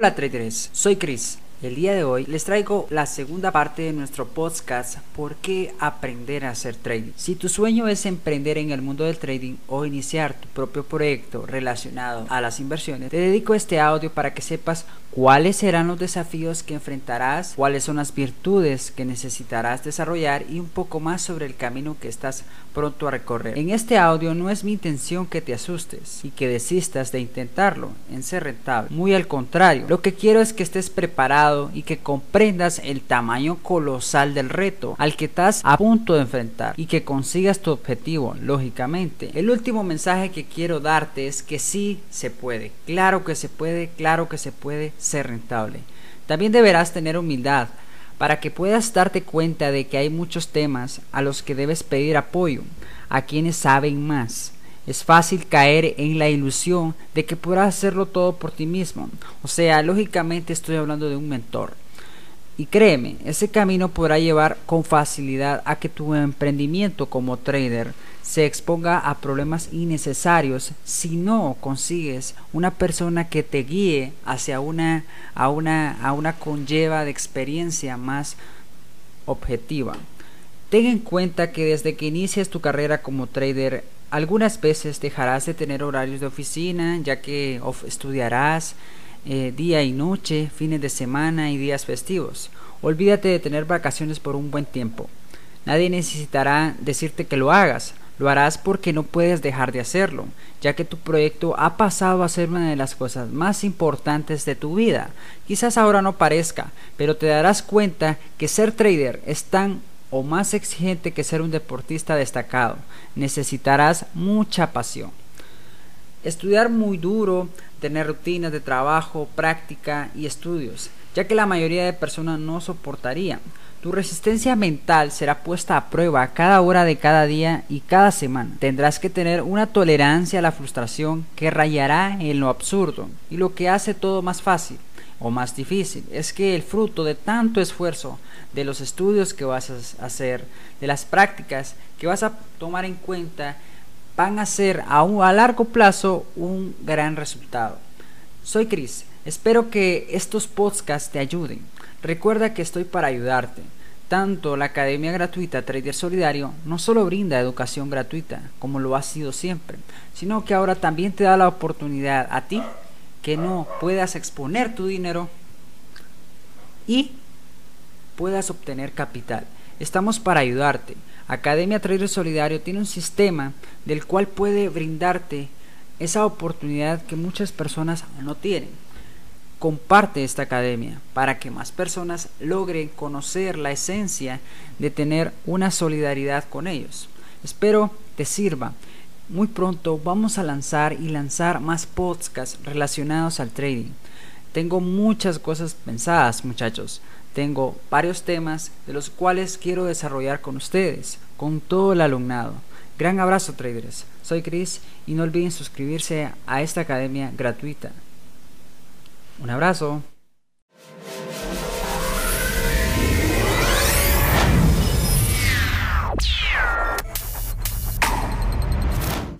Hola traders, soy Chris. El día de hoy les traigo la segunda parte de nuestro podcast ¿Por qué aprender a hacer trading? Si tu sueño es emprender en el mundo del trading o iniciar tu propio proyecto relacionado a las inversiones, te dedico este audio para que sepas cuáles serán los desafíos que enfrentarás, cuáles son las virtudes que necesitarás desarrollar y un poco más sobre el camino que estás pronto a recorrer. En este audio no es mi intención que te asustes y que desistas de intentarlo en ser rentable. Muy al contrario, lo que quiero es que estés preparado y que comprendas el tamaño colosal del reto al que estás a punto de enfrentar y que consigas tu objetivo, lógicamente. El último mensaje que quiero darte es que sí se puede. Claro que se puede, claro que se puede ser rentable. También deberás tener humildad para que puedas darte cuenta de que hay muchos temas a los que debes pedir apoyo, a quienes saben más. Es fácil caer en la ilusión de que podrás hacerlo todo por ti mismo. O sea, lógicamente estoy hablando de un mentor. Y créeme, ese camino podrá llevar con facilidad a que tu emprendimiento como trader se exponga a problemas innecesarios si no consigues una persona que te guíe hacia una a una a una conlleva de experiencia más objetiva. Ten en cuenta que desde que inicias tu carrera como trader algunas veces dejarás de tener horarios de oficina ya que estudiarás eh, día y noche, fines de semana y días festivos. Olvídate de tener vacaciones por un buen tiempo. Nadie necesitará decirte que lo hagas. Lo harás porque no puedes dejar de hacerlo, ya que tu proyecto ha pasado a ser una de las cosas más importantes de tu vida. Quizás ahora no parezca, pero te darás cuenta que ser trader es tan o más exigente que ser un deportista destacado. Necesitarás mucha pasión. Estudiar muy duro, tener rutinas de trabajo, práctica y estudios, ya que la mayoría de personas no soportarían. Tu resistencia mental será puesta a prueba cada hora de cada día y cada semana. Tendrás que tener una tolerancia a la frustración que rayará en lo absurdo y lo que hace todo más fácil o más difícil es que el fruto de tanto esfuerzo, de los estudios que vas a hacer, de las prácticas que vas a tomar en cuenta van a ser a, a largo plazo un gran resultado. Soy Chris, espero que estos podcasts te ayuden. Recuerda que estoy para ayudarte. Tanto la Academia Gratuita Trader Solidario no solo brinda educación gratuita, como lo ha sido siempre, sino que ahora también te da la oportunidad a ti que no puedas exponer tu dinero y puedas obtener capital. Estamos para ayudarte. Academia Trader Solidario tiene un sistema del cual puede brindarte esa oportunidad que muchas personas no tienen. Comparte esta academia para que más personas logren conocer la esencia de tener una solidaridad con ellos. Espero te sirva. Muy pronto vamos a lanzar y lanzar más podcasts relacionados al trading. Tengo muchas cosas pensadas, muchachos. Tengo varios temas de los cuales quiero desarrollar con ustedes, con todo el alumnado. Gran abrazo traders, soy Chris y no olviden suscribirse a esta academia gratuita. Un abrazo.